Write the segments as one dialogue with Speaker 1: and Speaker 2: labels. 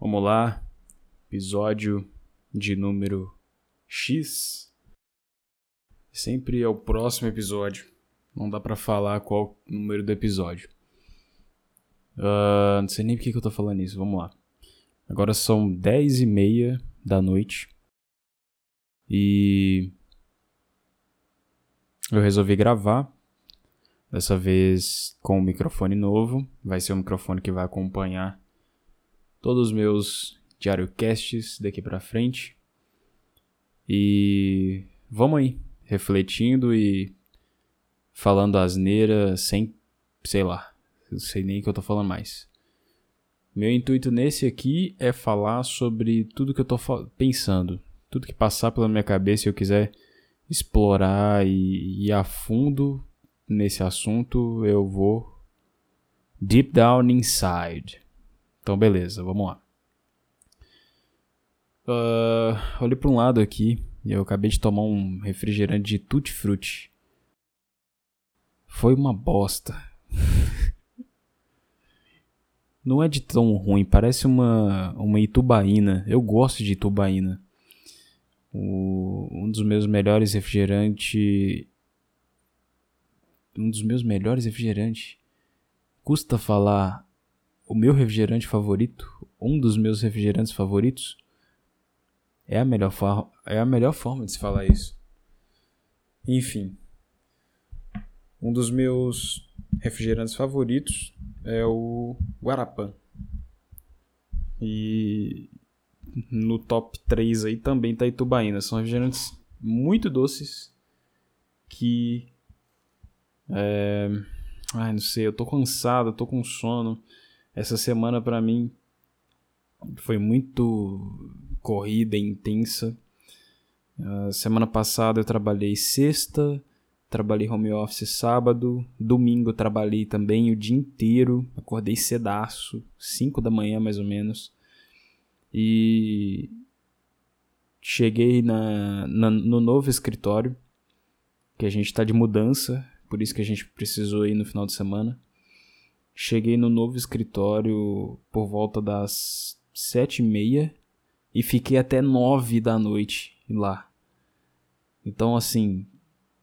Speaker 1: Vamos lá, episódio de número X. Sempre é o próximo episódio. Não dá pra falar qual o número do episódio. Uh, não sei nem por que eu tô falando isso. Vamos lá. Agora são 10 e meia da noite. E eu resolvi gravar. Dessa vez com um microfone novo. Vai ser o um microfone que vai acompanhar todos os meus diariocasts daqui para frente. E vamos aí, refletindo e falando asneira sem, sei lá, não sei nem o que eu tô falando mais. Meu intuito nesse aqui é falar sobre tudo que eu tô pensando, tudo que passar pela minha cabeça e eu quiser explorar e ir a fundo nesse assunto, eu vou deep down inside. Então, beleza, vamos lá. Uh, olhei para um lado aqui e eu acabei de tomar um refrigerante de tutti frutti. Foi uma bosta. Não é de tão ruim, parece uma, uma itubaína. Eu gosto de itubaína. O, um dos meus melhores refrigerantes. Um dos meus melhores refrigerantes. Custa falar o meu refrigerante favorito, um dos meus refrigerantes favoritos, é a melhor, é a melhor forma de se falar isso. Enfim, um dos meus refrigerantes favoritos é o Guarapã. E no top 3 aí também tá Itubaína. São refrigerantes muito doces que. É... Ai, não sei, eu tô cansado, eu tô com sono. Essa semana para mim foi muito corrida, intensa. Uh, semana passada eu trabalhei sexta, trabalhei home office sábado, domingo trabalhei também o dia inteiro, acordei cedaço, 5 da manhã mais ou menos. E cheguei na, na, no novo escritório, que a gente está de mudança, por isso que a gente precisou ir no final de semana. Cheguei no novo escritório por volta das sete e meia e fiquei até nove da noite lá. Então, assim,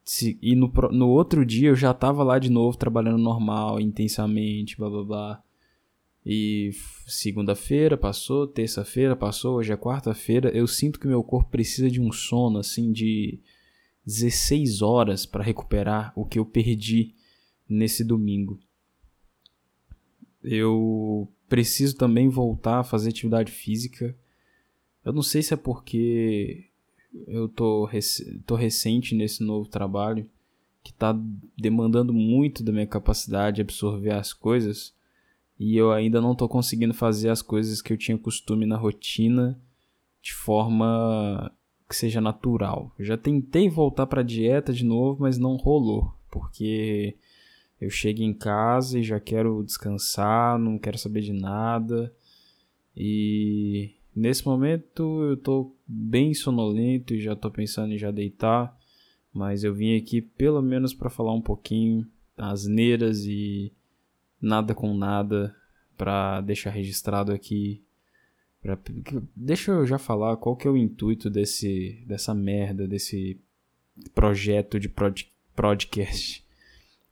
Speaker 1: se, e no, no outro dia eu já tava lá de novo trabalhando normal, intensamente, blá blá blá. E segunda-feira passou, terça-feira passou, hoje é quarta-feira. Eu sinto que meu corpo precisa de um sono, assim, de 16 horas para recuperar o que eu perdi nesse domingo eu preciso também voltar a fazer atividade física. Eu não sei se é porque eu tô, rec tô recente nesse novo trabalho que está demandando muito da minha capacidade de absorver as coisas e eu ainda não estou conseguindo fazer as coisas que eu tinha costume na rotina de forma que seja natural. Eu já tentei voltar para dieta de novo, mas não rolou, porque eu chego em casa e já quero descansar, não quero saber de nada. E nesse momento eu tô bem sonolento e já tô pensando em já deitar, mas eu vim aqui pelo menos para falar um pouquinho asneiras e nada com nada para deixar registrado aqui. Pra... Deixa eu já falar qual que é o intuito desse dessa merda, desse projeto de prod... podcast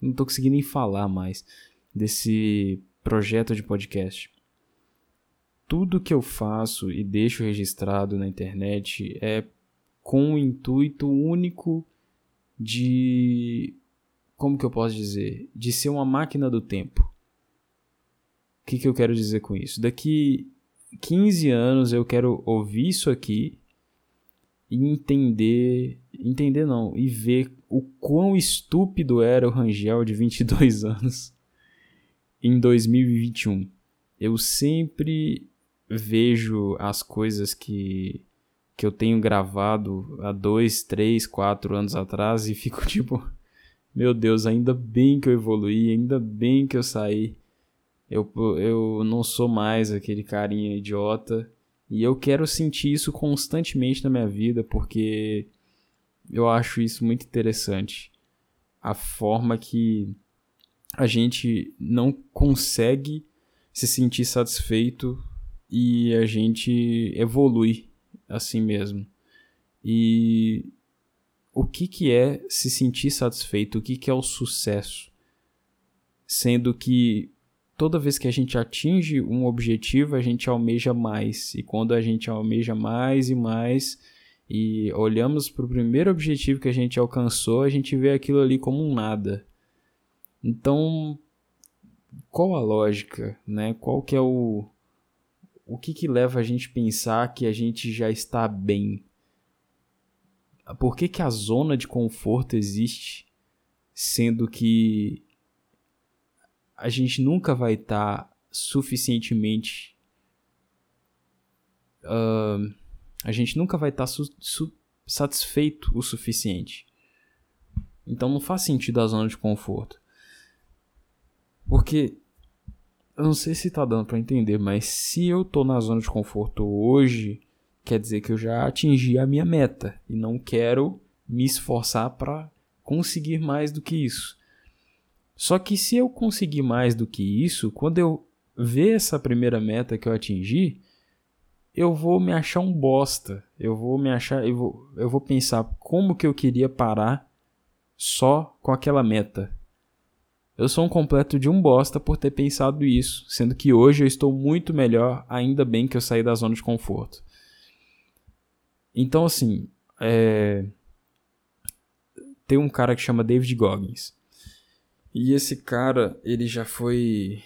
Speaker 1: não tô conseguindo nem falar mais desse projeto de podcast. Tudo que eu faço e deixo registrado na internet é com o intuito único de. Como que eu posso dizer? De ser uma máquina do tempo. O que, que eu quero dizer com isso? Daqui 15 anos eu quero ouvir isso aqui e entender. Entender não, e ver o quão estúpido era o Rangel de 22 anos em 2021. Eu sempre vejo as coisas que, que eu tenho gravado há dois, três, quatro anos atrás e fico tipo, meu Deus, ainda bem que eu evoluí, ainda bem que eu saí. Eu, eu não sou mais aquele carinha idiota. E eu quero sentir isso constantemente na minha vida, porque eu acho isso muito interessante. A forma que a gente não consegue se sentir satisfeito e a gente evolui assim mesmo. E o que, que é se sentir satisfeito? O que, que é o sucesso? Sendo que toda vez que a gente atinge um objetivo, a gente almeja mais. E quando a gente almeja mais e mais, e olhamos para o primeiro objetivo que a gente alcançou, a gente vê aquilo ali como um nada. Então, qual a lógica, né? Qual que é o o que que leva a gente a pensar que a gente já está bem? Por que que a zona de conforto existe, sendo que a gente nunca vai estar tá suficientemente uh, a gente nunca vai estar tá satisfeito o suficiente. Então não faz sentido a zona de conforto. Porque eu não sei se tá dando para entender, mas se eu tô na zona de conforto hoje, quer dizer que eu já atingi a minha meta e não quero me esforçar para conseguir mais do que isso. Só que se eu conseguir mais do que isso, quando eu ver essa primeira meta que eu atingi, eu vou me achar um bosta. Eu vou me achar, eu vou, eu vou pensar como que eu queria parar só com aquela meta. Eu sou um completo de um bosta por ter pensado isso, sendo que hoje eu estou muito melhor, ainda bem que eu saí da zona de conforto. Então, assim, é... tem um cara que chama David Goggins. E esse cara, ele já foi.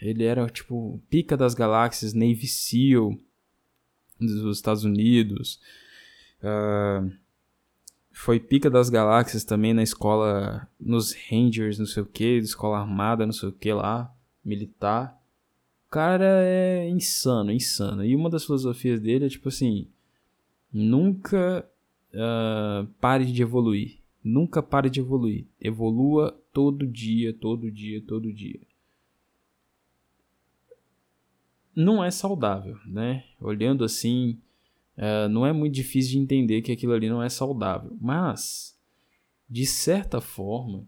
Speaker 1: Ele era tipo pica das galáxias, Navy SEAL dos Estados Unidos. Uh, foi pica das galáxias também na escola, nos Rangers, não sei o que, escola armada, não sei o que lá, militar. O cara é insano, insano. E uma das filosofias dele é tipo assim: nunca uh, pare de evoluir. Nunca pare de evoluir. Evolua todo dia, todo dia, todo dia. Não é saudável, né? Olhando assim, é, não é muito difícil de entender que aquilo ali não é saudável. Mas, de certa forma,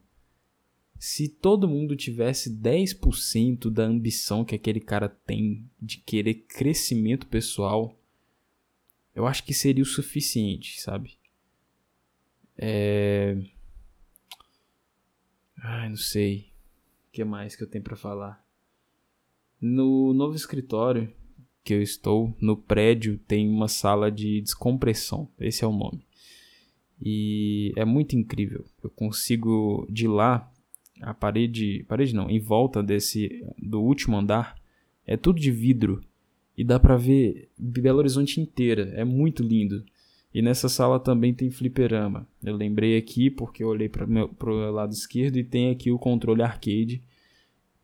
Speaker 1: se todo mundo tivesse 10% da ambição que aquele cara tem de querer crescimento pessoal, eu acho que seria o suficiente, sabe? É. Ai, não sei. O que mais que eu tenho para falar? No novo escritório que eu estou, no prédio, tem uma sala de descompressão. Esse é o nome. E é muito incrível. Eu consigo de lá a parede, parede não, em volta desse do último andar é tudo de vidro e dá para ver Belo Horizonte inteira. É muito lindo. E nessa sala também tem fliperama. Eu lembrei aqui porque eu olhei para o lado esquerdo e tem aqui o controle arcade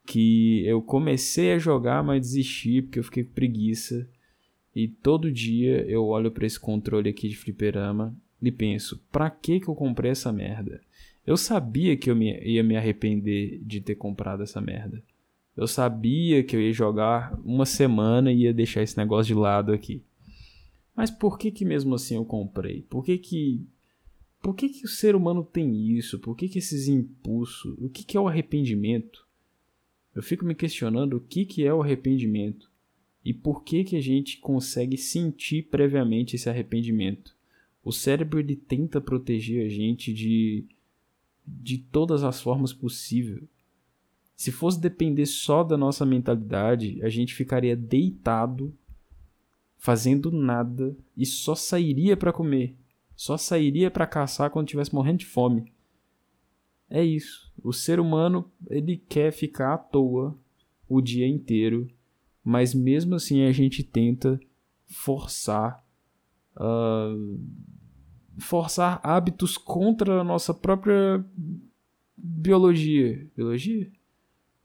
Speaker 1: que eu comecei a jogar, mas desisti porque eu fiquei com preguiça. E todo dia eu olho para esse controle aqui de fliperama e penso: pra que que eu comprei essa merda? Eu sabia que eu me, ia me arrepender de ter comprado essa merda. Eu sabia que eu ia jogar uma semana e ia deixar esse negócio de lado aqui. Mas por que que mesmo assim eu comprei? Por que que por que que o ser humano tem isso? Por que que esses impulsos? O que que é o arrependimento? Eu fico me questionando o que, que é o arrependimento e por que, que a gente consegue sentir previamente esse arrependimento. O cérebro ele tenta proteger a gente de, de todas as formas possíveis. Se fosse depender só da nossa mentalidade, a gente ficaria deitado, fazendo nada e só sairia para comer, só sairia para caçar quando estivesse morrendo de fome. É isso. O ser humano, ele quer ficar à toa o dia inteiro, mas mesmo assim a gente tenta forçar uh, forçar hábitos contra a nossa própria biologia. Biologia?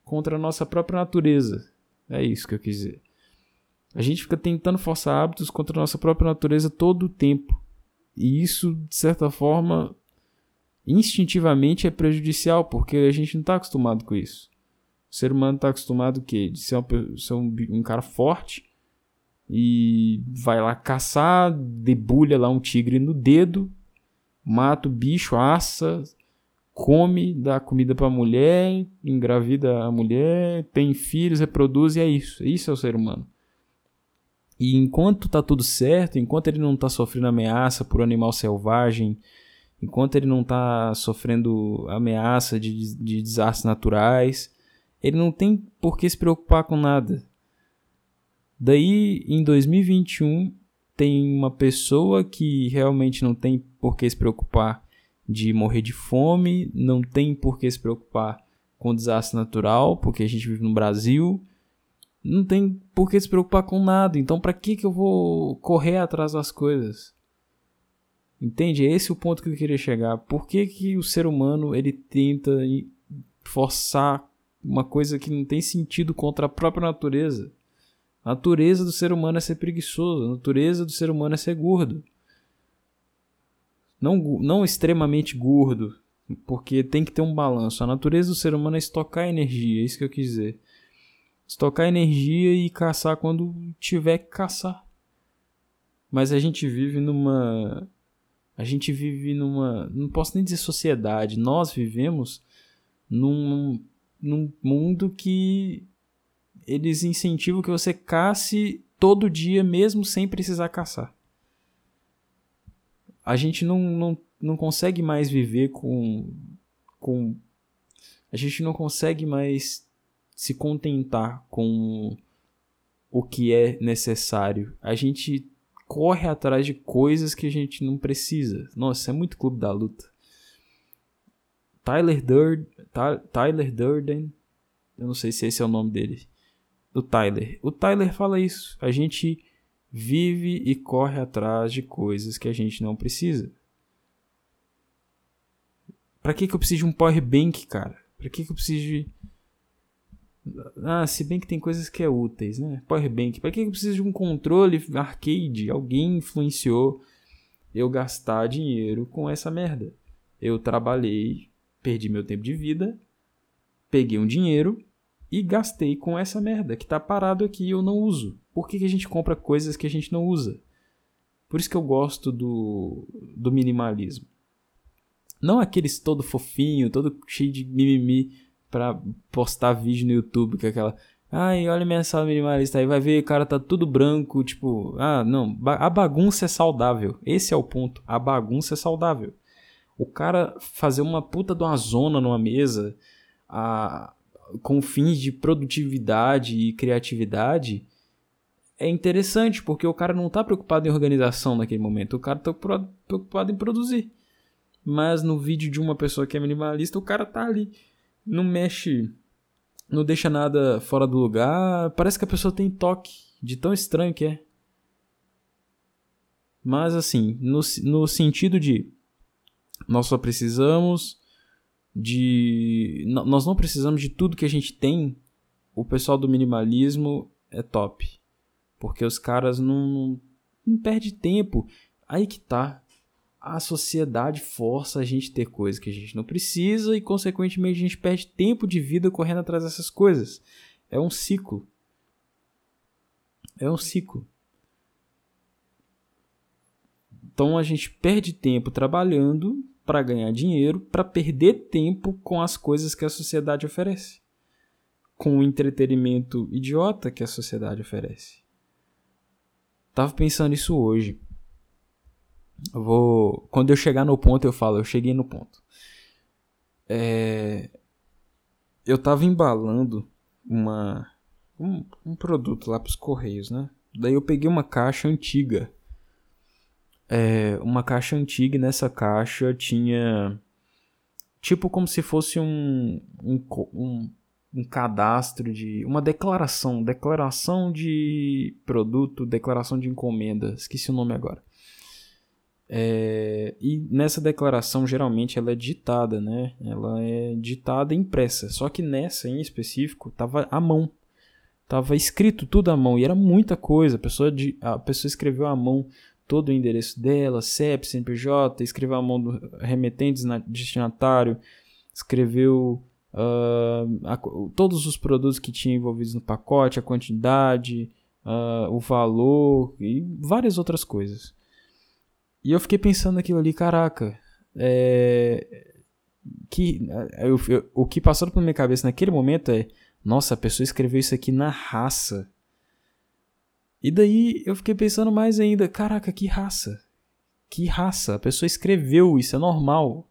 Speaker 1: Contra a nossa própria natureza. É isso que eu quis dizer. A gente fica tentando forçar hábitos contra a nossa própria natureza todo o tempo. E isso, de certa forma, instintivamente é prejudicial, porque a gente não está acostumado com isso. O ser humano está acostumado o quê? De ser, uma, ser um, um, cara forte e vai lá caçar, debulha lá um tigre no dedo, mata o bicho, assa, come, dá comida para a mulher, engravida a mulher, tem filhos, reproduz e é isso. Isso é o ser humano. E enquanto tá tudo certo, enquanto ele não tá sofrendo ameaça por animal selvagem, enquanto ele não tá sofrendo ameaça de, de desastres naturais, ele não tem por que se preocupar com nada. Daí, em 2021, tem uma pessoa que realmente não tem por que se preocupar de morrer de fome, não tem por que se preocupar com desastre natural, porque a gente vive no Brasil, não tem por que se preocupar com nada. Então, para que que eu vou correr atrás das coisas? Entende? Esse é o ponto que eu queria chegar. Por que, que o ser humano ele tenta forçar uma coisa que não tem sentido contra a própria natureza? A natureza do ser humano é ser preguiçoso, a natureza do ser humano é ser gordo. Não, não extremamente gordo, porque tem que ter um balanço. A natureza do ser humano é estocar energia, é isso que eu quis dizer. Estocar energia e caçar quando tiver que caçar. Mas a gente vive numa. A gente vive numa. Não posso nem dizer sociedade. Nós vivemos num, num mundo que eles incentivam que você casse todo dia, mesmo sem precisar caçar. A gente não, não, não consegue mais viver com, com. A gente não consegue mais se contentar com o que é necessário. A gente corre atrás de coisas que a gente não precisa. Nossa, é muito clube da luta. Tyler Durden, Tyler Durden, eu não sei se esse é o nome dele do Tyler. O Tyler fala isso. A gente vive e corre atrás de coisas que a gente não precisa. Pra que, que eu preciso de um power bank, cara? Pra que, que eu preciso de. Ah, se bem que tem coisas que é úteis, né? Power bank. Pra que, que eu preciso de um controle arcade? Alguém influenciou eu gastar dinheiro com essa merda. Eu trabalhei, perdi meu tempo de vida, peguei um dinheiro e gastei com essa merda que tá parado aqui e eu não uso. Por que, que a gente compra coisas que a gente não usa? Por isso que eu gosto do, do minimalismo. Não aqueles todo fofinho, todo cheio de mimimi pra postar vídeo no YouTube com aquela. Ai, olha minha sala minimalista aí, vai ver, o cara tá tudo branco, tipo, ah, não, a bagunça é saudável. Esse é o ponto. A bagunça é saudável. O cara fazer uma puta de uma zona numa mesa, a, com fins de produtividade e criatividade é interessante, porque o cara não está preocupado em organização naquele momento, o cara está preocupado em produzir. Mas no vídeo de uma pessoa que é minimalista, o cara tá ali, não mexe, não deixa nada fora do lugar, parece que a pessoa tem toque, de tão estranho que é. Mas assim, no, no sentido de nós só precisamos de. Nós não precisamos de tudo que a gente tem. O pessoal do minimalismo é top. Porque os caras não, não, não perde tempo. Aí que tá. A sociedade força a gente ter coisas que a gente não precisa e, consequentemente, a gente perde tempo de vida correndo atrás dessas coisas. É um ciclo. É um ciclo. Então a gente perde tempo trabalhando para ganhar dinheiro, para perder tempo com as coisas que a sociedade oferece, com o entretenimento idiota que a sociedade oferece. Tava pensando isso hoje. Eu vou, quando eu chegar no ponto eu falo, eu cheguei no ponto. É, eu tava embalando uma um, um produto lá para os correios, né? Daí eu peguei uma caixa antiga é, uma caixa antiga e nessa caixa tinha tipo como se fosse um, um, um, um cadastro de uma declaração, declaração de produto, declaração de encomenda, esqueci o nome agora. É, e nessa declaração geralmente ela é digitada, né? Ela é digitada e impressa. Só que nessa em específico tava à mão, tava escrito tudo à mão e era muita coisa. A pessoa, a pessoa escreveu à mão todo o endereço dela, CEP, CNPJ, escreveu a mão do remetente destinatário, escreveu uh, a, todos os produtos que tinha envolvidos no pacote, a quantidade, uh, o valor e várias outras coisas. E eu fiquei pensando aquilo ali, caraca, é, que eu, eu, o que passou pela minha cabeça naquele momento é, nossa, a pessoa escreveu isso aqui na raça E daí eu fiquei pensando mais ainda, caraca, que raça. Que raça. A pessoa escreveu, isso é normal.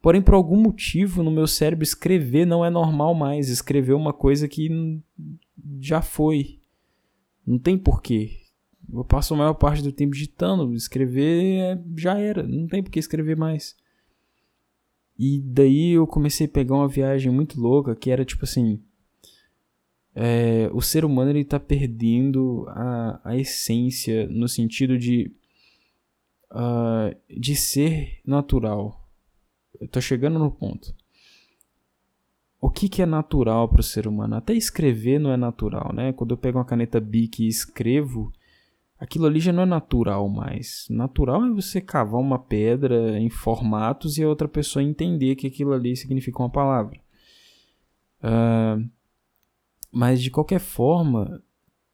Speaker 1: Porém, por algum motivo, no meu cérebro, escrever não é normal mais. Escrever uma coisa que já foi. Não tem porquê. Eu passo a maior parte do tempo digitando. Escrever é, já era. Não tem porquê escrever mais. E daí eu comecei a pegar uma viagem muito louca que era tipo assim é, o ser humano ele está perdendo a, a essência no sentido de, uh, de ser natural. Eu tô chegando no ponto. O que, que é natural para o ser humano? Até escrever não é natural, né? Quando eu pego uma caneta Bic e escrevo, aquilo ali já não é natural mais. Natural é você cavar uma pedra em formatos e a outra pessoa entender que aquilo ali significa uma palavra. Uh, mas de qualquer forma,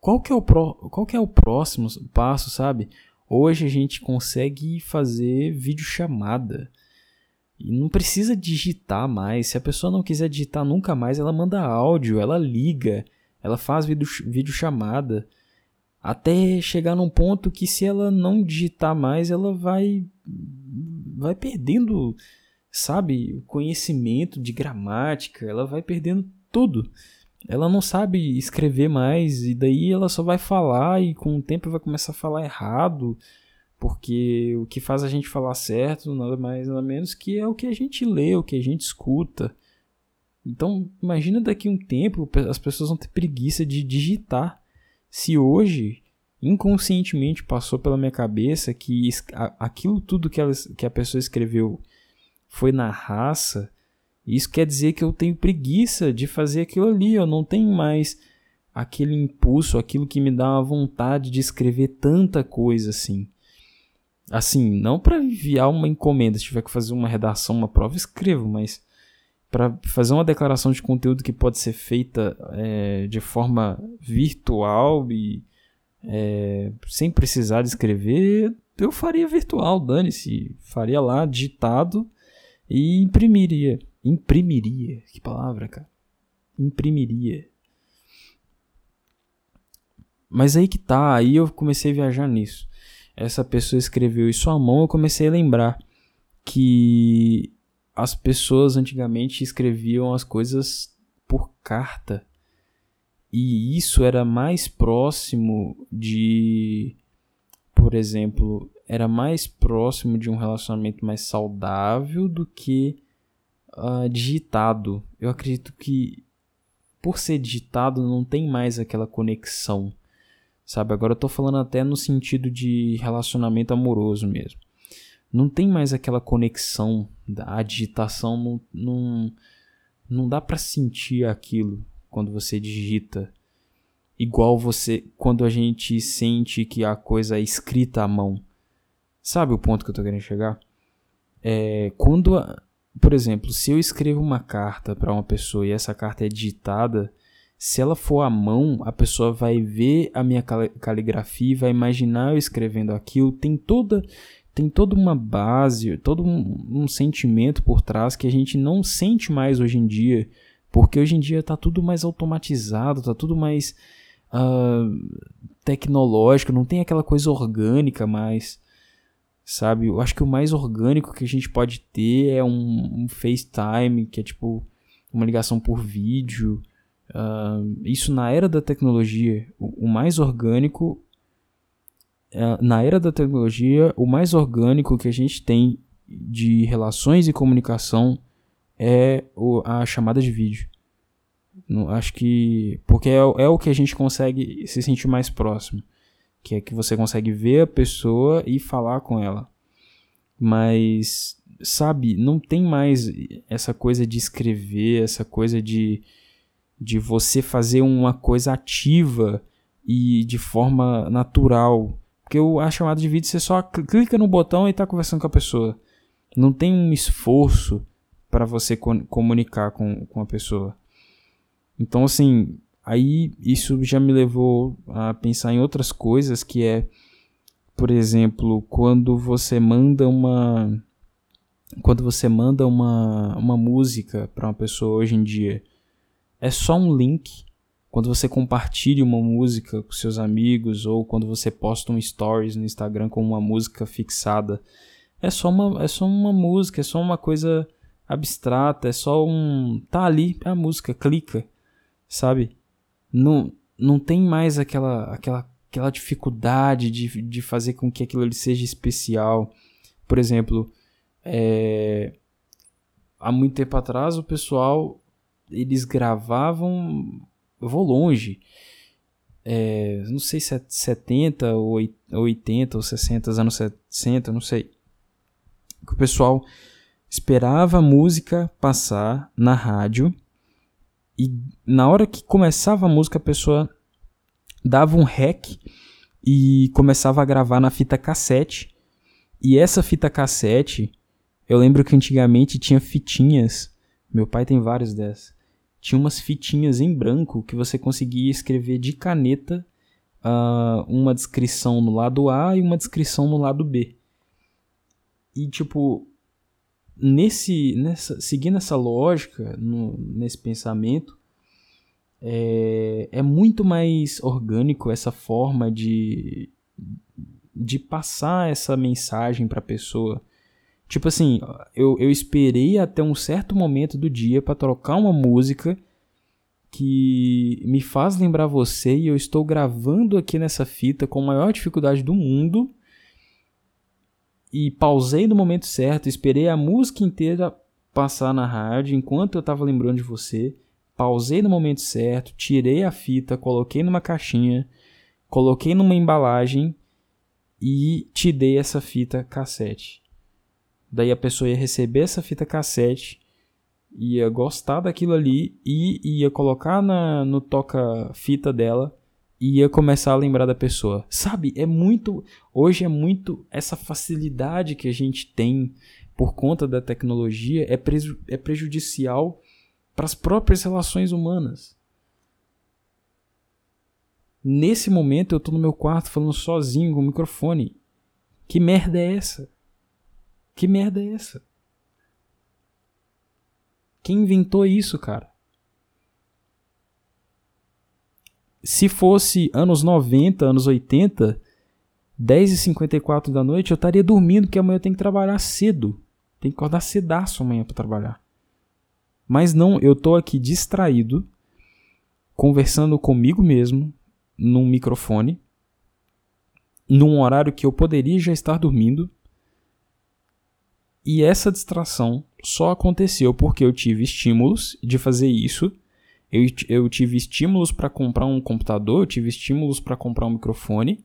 Speaker 1: qual que é o, pro, qual que é o próximo passo, sabe? Hoje a gente consegue fazer videochamada. E não precisa digitar mais. Se a pessoa não quiser digitar nunca mais, ela manda áudio, ela liga, ela faz videochamada. Até chegar num ponto que se ela não digitar mais, ela vai vai perdendo, sabe, o conhecimento de gramática, ela vai perdendo tudo ela não sabe escrever mais e daí ela só vai falar e com o tempo vai começar a falar errado, porque o que faz a gente falar certo nada mais nada menos que é o que a gente lê, o que a gente escuta. Então, imagina daqui a um tempo as pessoas vão ter preguiça de digitar. Se hoje inconscientemente passou pela minha cabeça que aquilo tudo que, ela, que a pessoa escreveu foi na raça, isso quer dizer que eu tenho preguiça de fazer aquilo ali, eu não tenho mais aquele impulso, aquilo que me dá uma vontade de escrever tanta coisa assim. Assim, não para enviar uma encomenda, se tiver que fazer uma redação, uma prova, escrevo, mas para fazer uma declaração de conteúdo que pode ser feita é, de forma virtual e é, sem precisar de escrever, eu faria virtual, dane-se, faria lá digitado e imprimiria. Imprimiria. Que palavra, cara. Imprimiria. Mas aí que tá, aí eu comecei a viajar nisso. Essa pessoa escreveu isso à mão, eu comecei a lembrar que as pessoas antigamente escreviam as coisas por carta. E isso era mais próximo de, por exemplo, era mais próximo de um relacionamento mais saudável do que uh, digitado. Eu acredito que por ser digitado não tem mais aquela conexão, sabe? Agora eu tô falando até no sentido de relacionamento amoroso mesmo. Não tem mais aquela conexão, a digitação não, não, não dá para sentir aquilo quando você digita. Igual você, quando a gente sente que a coisa é escrita à mão. Sabe o ponto que eu tô querendo chegar? É, quando por exemplo, se eu escrevo uma carta para uma pessoa e essa carta é digitada, se ela for à mão, a pessoa vai ver a minha caligrafia, vai imaginar eu escrevendo aquilo, tem toda tem toda uma base, todo um, um sentimento por trás que a gente não sente mais hoje em dia, porque hoje em dia está tudo mais automatizado, está tudo mais uh, tecnológico, não tem aquela coisa orgânica mais sabe? Eu acho que o mais orgânico que a gente pode ter é um, um FaceTime, que é tipo uma ligação por vídeo. Uh, isso na era da tecnologia, o, o mais orgânico. Uh, na era da tecnologia, o mais orgânico que a gente tem de relações e comunicação é a chamada de vídeo. Acho que. Porque é, é o que a gente consegue se sentir mais próximo que é que você consegue ver a pessoa e falar com ela. Mas, sabe, não tem mais essa coisa de escrever, essa coisa de, de você fazer uma coisa ativa e de forma natural. Porque a chamada de vídeo você só clica no botão e está conversando com a pessoa. Não tem um esforço para você comunicar com, com a pessoa. Então, assim, Aí isso já me levou a pensar em outras coisas que é, por exemplo, quando você manda uma quando você manda uma, uma música para uma pessoa hoje em dia, é só um link quando você compartilha uma música com seus amigos ou quando você posta um stories no Instagram com uma música fixada, é só uma, é só uma música, é só uma coisa abstrata, é só um. Tá ali, é a música, clica, sabe? Não, não tem mais aquela, aquela, aquela dificuldade de, de fazer com que aquilo seja especial. Por exemplo, é, há muito tempo atrás o pessoal eles gravavam. Eu vou longe. É, não sei se é 70 ou 80 ou 60, anos 60, não sei. O pessoal esperava a música passar na rádio e na hora que começava a música a pessoa dava um rec e começava a gravar na fita cassete. E essa fita cassete, eu lembro que antigamente tinha fitinhas. Meu pai tem vários dessas. Tinha umas fitinhas em branco que você conseguia escrever de caneta uh, uma descrição no lado A e uma descrição no lado B. E tipo, nesse, nessa, seguindo essa lógica, no, nesse pensamento, é, é muito mais orgânico essa forma de, de passar essa mensagem para a pessoa. Tipo assim, eu, eu esperei até um certo momento do dia para trocar uma música que me faz lembrar você e eu estou gravando aqui nessa fita com a maior dificuldade do mundo e pausei no momento certo, esperei a música inteira passar na rádio enquanto eu estava lembrando de você, pausei no momento certo, tirei a fita, coloquei numa caixinha, coloquei numa embalagem e te dei essa fita cassete. Daí a pessoa ia receber essa fita cassete, ia gostar daquilo ali e ia colocar na, no toca-fita dela ia começar a lembrar da pessoa. Sabe, é muito. Hoje é muito. Essa facilidade que a gente tem por conta da tecnologia é, preju é prejudicial para as próprias relações humanas. Nesse momento eu tô no meu quarto falando sozinho com o microfone. Que merda é essa? Que merda é essa? Quem inventou isso, cara? se fosse anos 90, anos 80, 10h54 da noite, eu estaria dormindo, porque amanhã eu tenho que trabalhar cedo. Tem que acordar cedaço amanhã para trabalhar. Mas não, eu tô aqui distraído, conversando comigo mesmo, num microfone, num horário que eu poderia já estar dormindo. E essa distração só aconteceu porque eu tive estímulos de fazer isso eu, eu tive estímulos para comprar um computador, eu tive estímulos para comprar um microfone.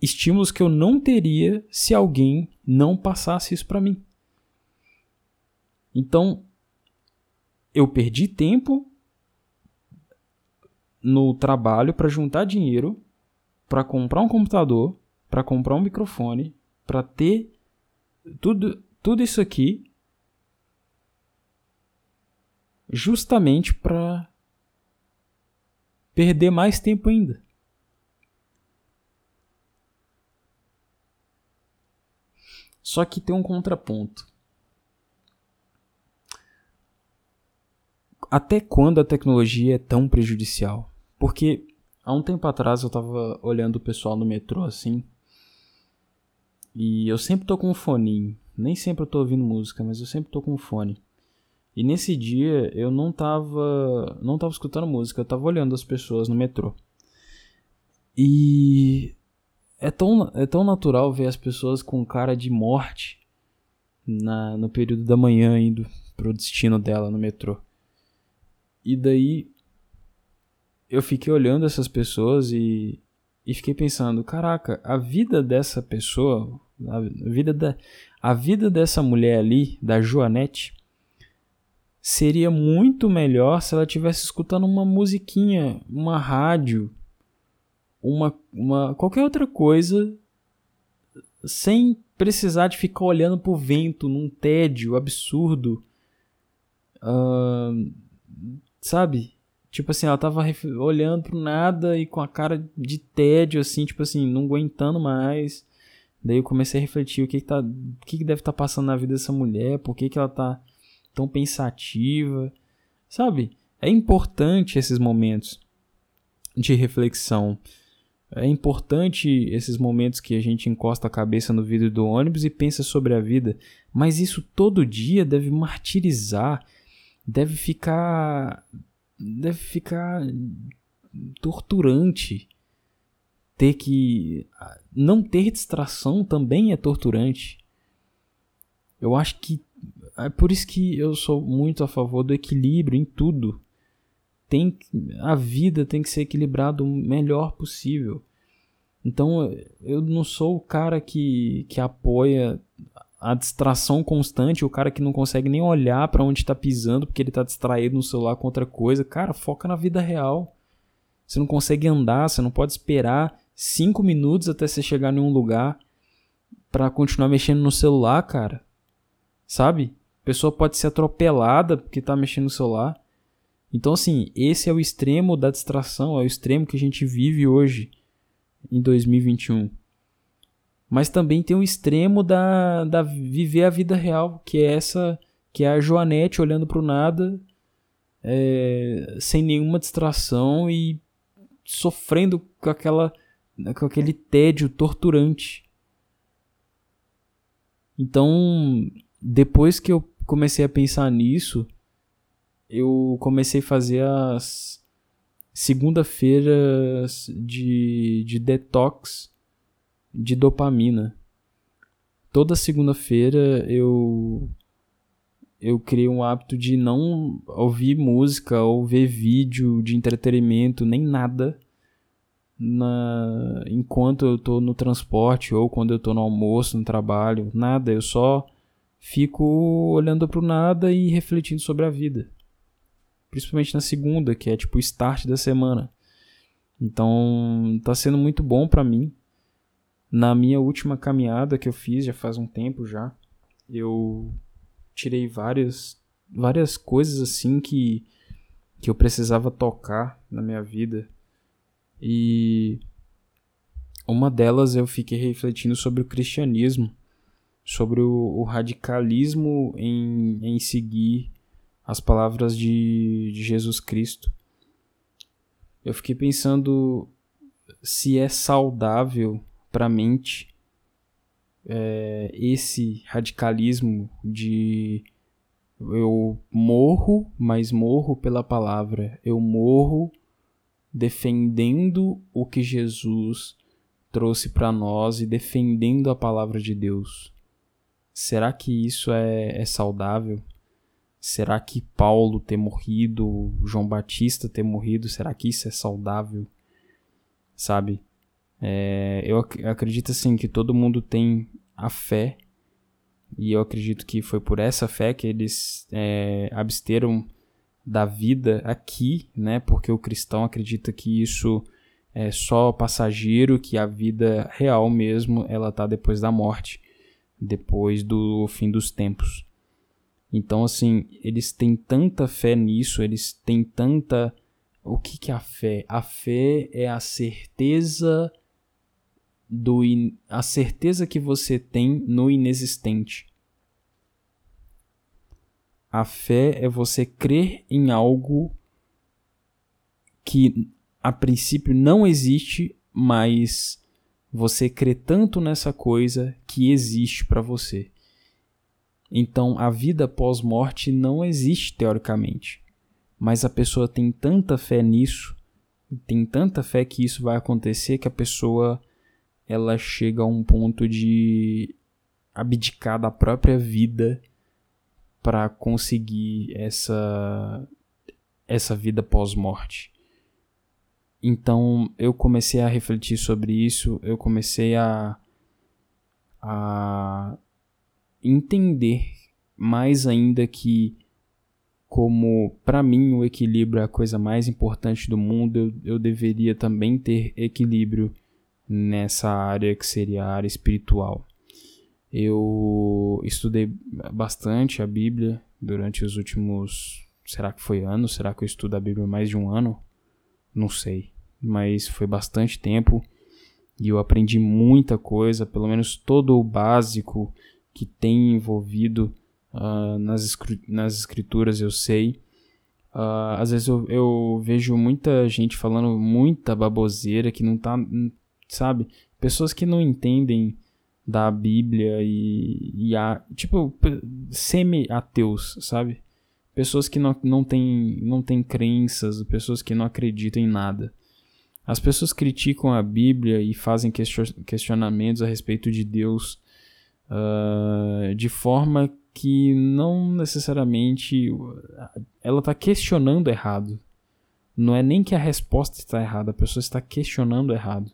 Speaker 1: Estímulos que eu não teria se alguém não passasse isso para mim. Então, eu perdi tempo no trabalho para juntar dinheiro para comprar um computador, para comprar um microfone, para ter tudo, tudo isso aqui justamente para perder mais tempo ainda. Só que tem um contraponto. Até quando a tecnologia é tão prejudicial? Porque há um tempo atrás eu estava olhando o pessoal no metrô assim. E eu sempre tô com um fone. Nem sempre eu tô ouvindo música, mas eu sempre tô com um fone. E nesse dia eu não tava, não tava escutando música, eu tava olhando as pessoas no metrô. E é tão, é tão natural ver as pessoas com cara de morte na, no período da manhã indo pro destino dela no metrô. E daí eu fiquei olhando essas pessoas e, e fiquei pensando, caraca, a vida dessa pessoa, a vida, da, a vida dessa mulher ali, da Joanete, seria muito melhor se ela tivesse escutando uma musiquinha, uma rádio, uma, uma qualquer outra coisa, sem precisar de ficar olhando pro vento num tédio absurdo. Uh, sabe? Tipo assim, ela tava olhando pro nada e com a cara de tédio, assim, tipo assim, não aguentando mais. Daí eu comecei a refletir o que, que, tá, o que, que deve estar tá passando na vida dessa mulher, por que, que ela tá tão pensativa, sabe? é importante esses momentos de reflexão. É importante esses momentos que a gente encosta a cabeça no vidro do ônibus e pensa sobre a vida, mas isso todo dia deve martirizar, deve ficar deve ficar torturante. Ter que não ter distração também é torturante. Eu acho que é por isso que eu sou muito a favor do equilíbrio em tudo. Tem a vida tem que ser equilibrada o melhor possível. Então eu não sou o cara que, que apoia a distração constante, o cara que não consegue nem olhar para onde está pisando porque ele está distraído no celular com outra coisa. Cara, foca na vida real. Você não consegue andar, você não pode esperar cinco minutos até você chegar em um lugar para continuar mexendo no celular, cara. Sabe? A pessoa pode ser atropelada porque tá mexendo no celular. Então, assim, esse é o extremo da distração, é o extremo que a gente vive hoje, em 2021. Mas também tem o extremo da, da viver a vida real, que é essa, que é a Joanete olhando pro nada, é, sem nenhuma distração e sofrendo com aquela com aquele tédio torturante. Então, depois que eu comecei a pensar nisso, eu comecei a fazer as segunda-feiras de, de detox de dopamina. Toda segunda-feira eu eu criei um hábito de não ouvir música ou ver vídeo de entretenimento, nem nada na enquanto eu tô no transporte ou quando eu tô no almoço, no trabalho, nada, eu só fico olhando para o nada e refletindo sobre a vida. Principalmente na segunda, que é tipo o start da semana. Então, tá sendo muito bom para mim. Na minha última caminhada que eu fiz, já faz um tempo já, eu tirei várias várias coisas assim que que eu precisava tocar na minha vida. E uma delas eu fiquei refletindo sobre o cristianismo sobre o, o radicalismo em, em seguir as palavras de, de Jesus Cristo. Eu fiquei pensando se é saudável para a mente é, esse radicalismo de eu morro, mas morro pela palavra. Eu morro defendendo o que Jesus trouxe para nós e defendendo a palavra de Deus. Será que isso é, é saudável? Será que Paulo ter morrido, João Batista ter morrido, será que isso é saudável? Sabe? É, eu ac acredito assim que todo mundo tem a fé e eu acredito que foi por essa fé que eles é, absteram da vida aqui, né? Porque o cristão acredita que isso é só passageiro, que a vida real mesmo ela tá depois da morte depois do fim dos tempos. Então, assim, eles têm tanta fé nisso, eles têm tanta. O que, que é a fé? A fé é a certeza do in... a certeza que você tem no inexistente. A fé é você crer em algo que a princípio não existe, mas você crê tanto nessa coisa que existe para você. Então, a vida pós-morte não existe teoricamente, mas a pessoa tem tanta fé nisso, tem tanta fé que isso vai acontecer que a pessoa ela chega a um ponto de abdicar da própria vida para conseguir essa essa vida pós-morte. Então eu comecei a refletir sobre isso, eu comecei a, a entender mais ainda que como para mim o equilíbrio é a coisa mais importante do mundo, eu, eu deveria também ter equilíbrio nessa área que seria a área espiritual. Eu estudei bastante a Bíblia durante os últimos, será que foi anos? Será que eu estudo a Bíblia mais de um ano? Não sei, mas foi bastante tempo e eu aprendi muita coisa, pelo menos todo o básico que tem envolvido uh, nas, nas escrituras eu sei. Uh, às vezes eu, eu, vejo muita gente falando muita baboseira que não tá, sabe? Pessoas que não entendem da Bíblia e, e a, tipo, semi-ateus, sabe? Pessoas que não, não, têm, não têm crenças, pessoas que não acreditam em nada. As pessoas criticam a Bíblia e fazem questionamentos a respeito de Deus uh, de forma que não necessariamente ela está questionando errado. Não é nem que a resposta está errada, a pessoa está questionando errado.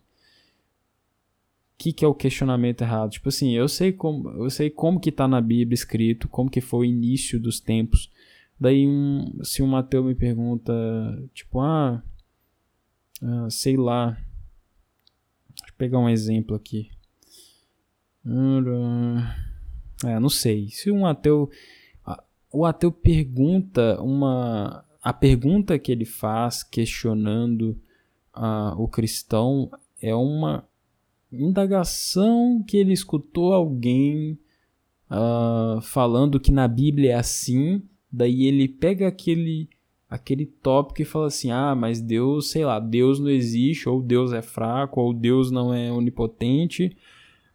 Speaker 1: Que, que é o questionamento errado? Tipo assim, eu sei como, eu sei como que está na Bíblia escrito, como que foi o início dos tempos. Daí, um, se um ateu me pergunta, tipo, ah, ah sei lá, deixa eu pegar um exemplo aqui. É, não sei. Se um ateu. O ateu pergunta uma. A pergunta que ele faz questionando uh, o cristão é uma indagação que ele escutou alguém uh, falando que na Bíblia é assim, daí ele pega aquele aquele tópico e fala assim: "Ah, mas Deus, sei lá, Deus não existe, ou Deus é fraco, ou Deus não é onipotente,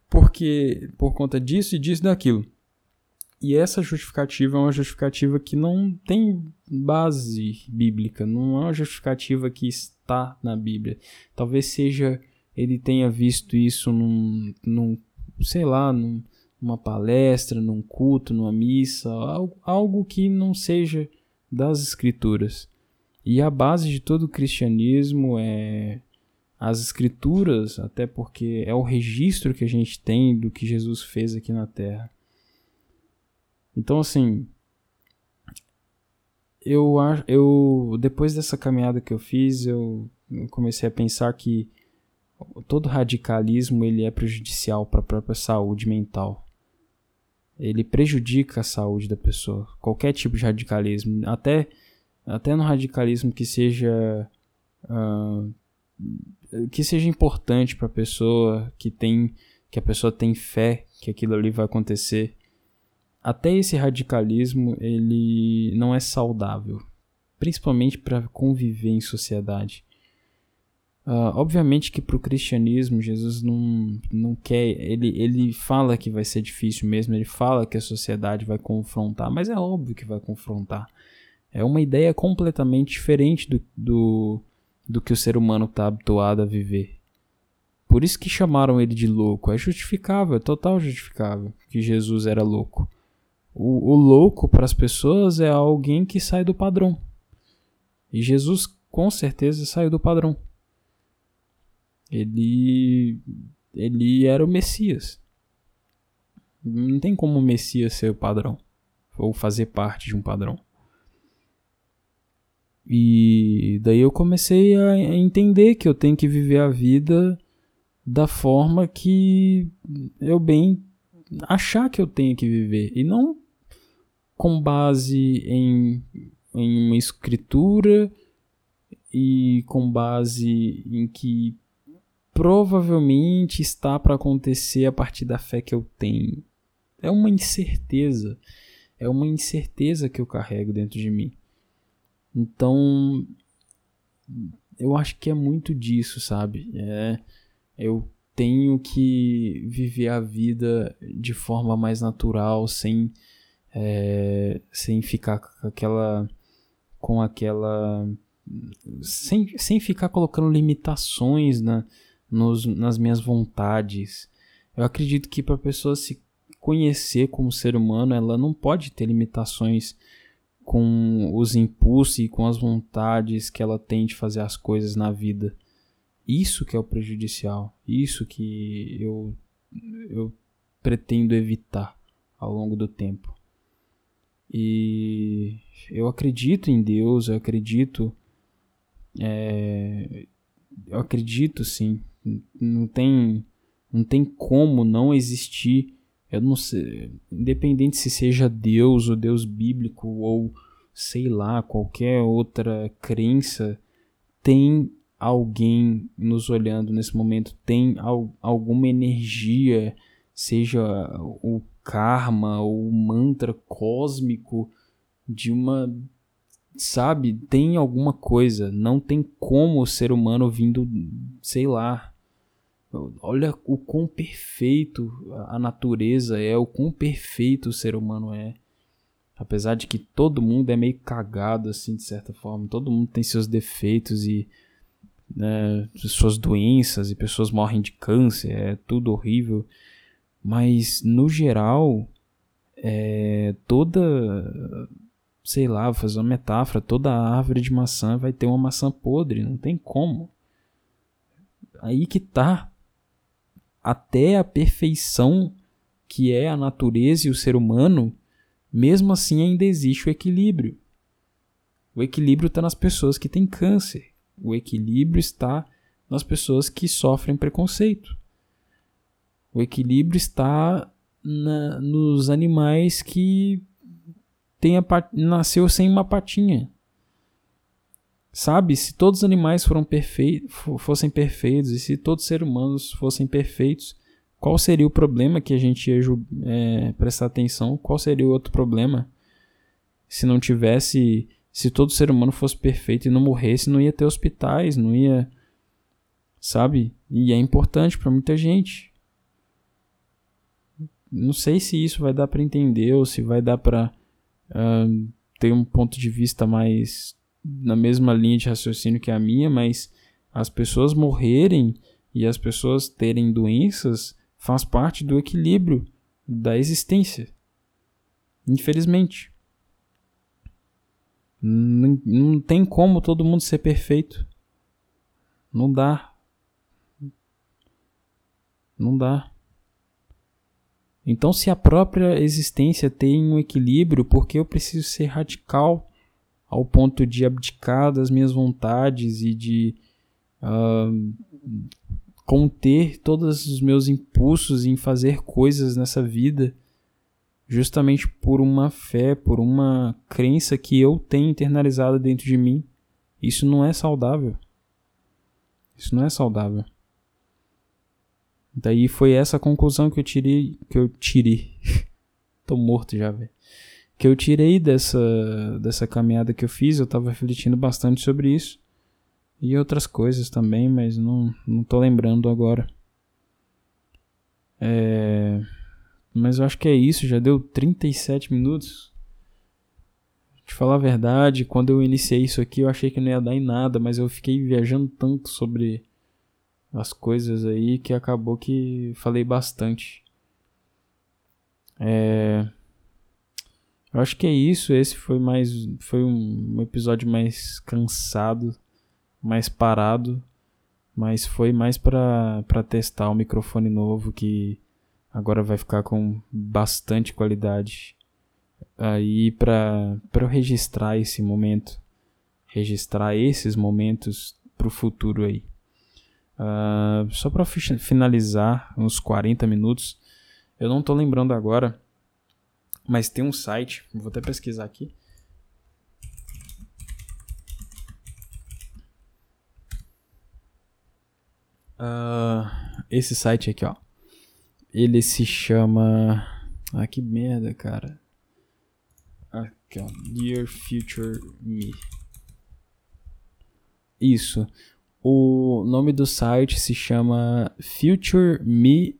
Speaker 1: porque por conta disso e disso e daquilo. E essa justificativa é uma justificativa que não tem base bíblica, não é uma justificativa que está na Bíblia. Talvez seja ele tenha visto isso num, num sei lá, num, numa palestra, num culto, numa missa, algo, algo que não seja das escrituras. E a base de todo o cristianismo é as escrituras, até porque é o registro que a gente tem do que Jesus fez aqui na terra. Então, assim, eu, eu depois dessa caminhada que eu fiz, eu comecei a pensar que todo radicalismo ele é prejudicial para a própria saúde mental. Ele prejudica a saúde da pessoa. Qualquer tipo de radicalismo, até até no radicalismo que seja uh, que seja importante para a pessoa, que tem que a pessoa tem fé que aquilo ali vai acontecer. Até esse radicalismo ele não é saudável, principalmente para conviver em sociedade. Uh, obviamente que para o cristianismo Jesus não, não quer, ele, ele fala que vai ser difícil mesmo, ele fala que a sociedade vai confrontar, mas é óbvio que vai confrontar. É uma ideia completamente diferente do, do, do que o ser humano está habituado a viver. Por isso que chamaram ele de louco. É justificável, é total justificável que Jesus era louco. O, o louco para as pessoas é alguém que sai do padrão. E Jesus com certeza saiu do padrão. Ele ele era o Messias. Não tem como o Messias ser o padrão ou fazer parte de um padrão. E daí eu comecei a entender que eu tenho que viver a vida da forma que eu bem achar que eu tenho que viver e não com base em, em uma escritura e com base em que provavelmente está para acontecer a partir da fé que eu tenho. É uma incerteza, é uma incerteza que eu carrego dentro de mim. Então, eu acho que é muito disso, sabe? É, eu tenho que viver a vida de forma mais natural, sem, é, sem ficar com aquela. com aquela. sem, sem ficar colocando limitações na, nos, nas minhas vontades. Eu acredito que para a pessoa se conhecer como ser humano, ela não pode ter limitações com os impulsos e com as vontades que ela tem de fazer as coisas na vida. Isso que é o prejudicial, isso que eu, eu pretendo evitar ao longo do tempo. E eu acredito em Deus, eu acredito. É, eu acredito sim. Não tem, não tem como não existir eu não sei, independente se seja Deus ou Deus bíblico ou sei lá, qualquer outra crença, tem alguém nos olhando nesse momento, tem al alguma energia, seja o karma ou o mantra cósmico de uma sabe, tem alguma coisa. Não tem como o ser humano vindo, sei lá. Olha o quão perfeito a natureza é, o quão perfeito o ser humano é. Apesar de que todo mundo é meio cagado, assim, de certa forma. Todo mundo tem seus defeitos e né, suas doenças, e pessoas morrem de câncer, é tudo horrível. Mas, no geral, é, toda sei lá, vou fazer uma metáfora, toda árvore de maçã vai ter uma maçã podre, não tem como. Aí que tá. Até a perfeição que é a natureza e o ser humano, mesmo assim ainda existe o equilíbrio. O equilíbrio está nas pessoas que têm câncer. O equilíbrio está nas pessoas que sofrem preconceito. O equilíbrio está na, nos animais que tenha, nasceu sem uma patinha. Sabe? Se todos os animais foram perfeitos, fossem perfeitos e se todos os seres humanos fossem perfeitos, qual seria o problema que a gente ia é, prestar atenção? Qual seria o outro problema? Se não tivesse. Se todo ser humano fosse perfeito e não morresse, não ia ter hospitais, não ia. Sabe? E é importante para muita gente. Não sei se isso vai dar para entender ou se vai dar para uh, tem um ponto de vista mais na mesma linha de raciocínio que a minha, mas as pessoas morrerem e as pessoas terem doenças faz parte do equilíbrio da existência. Infelizmente. Não, tem como todo mundo ser perfeito. Não dá. Não dá. Então, se a própria existência tem um equilíbrio, por que eu preciso ser radical ao ponto de abdicar das minhas vontades e de uh, conter todos os meus impulsos em fazer coisas nessa vida, justamente por uma fé, por uma crença que eu tenho internalizada dentro de mim? Isso não é saudável. Isso não é saudável. Daí foi essa conclusão que eu tirei. Que eu tirei. Tô morto já, velho. Que eu tirei dessa, dessa caminhada que eu fiz. Eu tava refletindo bastante sobre isso. E outras coisas também, mas não, não tô lembrando agora. É... Mas eu acho que é isso, já deu 37 minutos. De falar a verdade, quando eu iniciei isso aqui eu achei que não ia dar em nada, mas eu fiquei viajando tanto sobre as coisas aí que acabou que falei bastante. É... Eu acho que é isso. Esse foi mais. Foi um episódio mais cansado, mais parado. Mas foi mais para testar o microfone novo que agora vai ficar com bastante qualidade. Aí para eu registrar esse momento, registrar esses momentos pro futuro aí. Uh, só para finalizar, uns 40 minutos. Eu não tô lembrando agora, mas tem um site, vou até pesquisar aqui. Uh, esse site aqui, ó. Ele se chama. Ah, que merda, cara. Aqui, ó. Dear Future Me. Isso. O nome do site se chama futureme.org.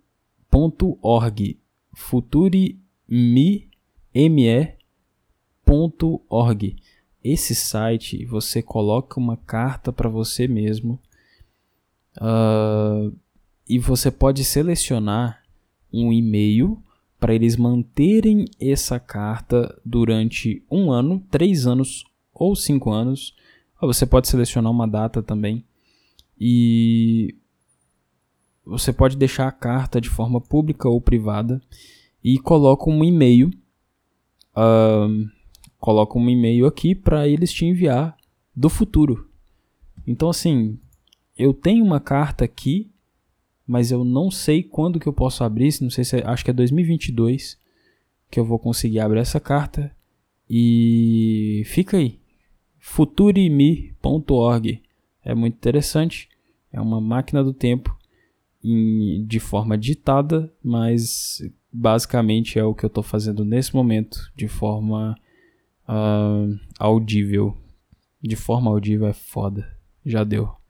Speaker 1: futureme.org. Esse site você coloca uma carta para você mesmo uh, e você pode selecionar um e-mail para eles manterem essa carta durante um ano, três anos ou cinco anos. Você pode selecionar uma data também e você pode deixar a carta de forma pública ou privada e coloca um e-mail. Uh, coloca um e-mail aqui para eles te enviar do futuro. Então assim, eu tenho uma carta aqui, mas eu não sei quando que eu posso abrir, não sei se é, acho que é 2022 que eu vou conseguir abrir essa carta e fica aí. futurime.org. É muito interessante. É uma máquina do tempo em, de forma ditada, mas basicamente é o que eu estou fazendo nesse momento de forma uh, audível de forma audível é foda. Já deu.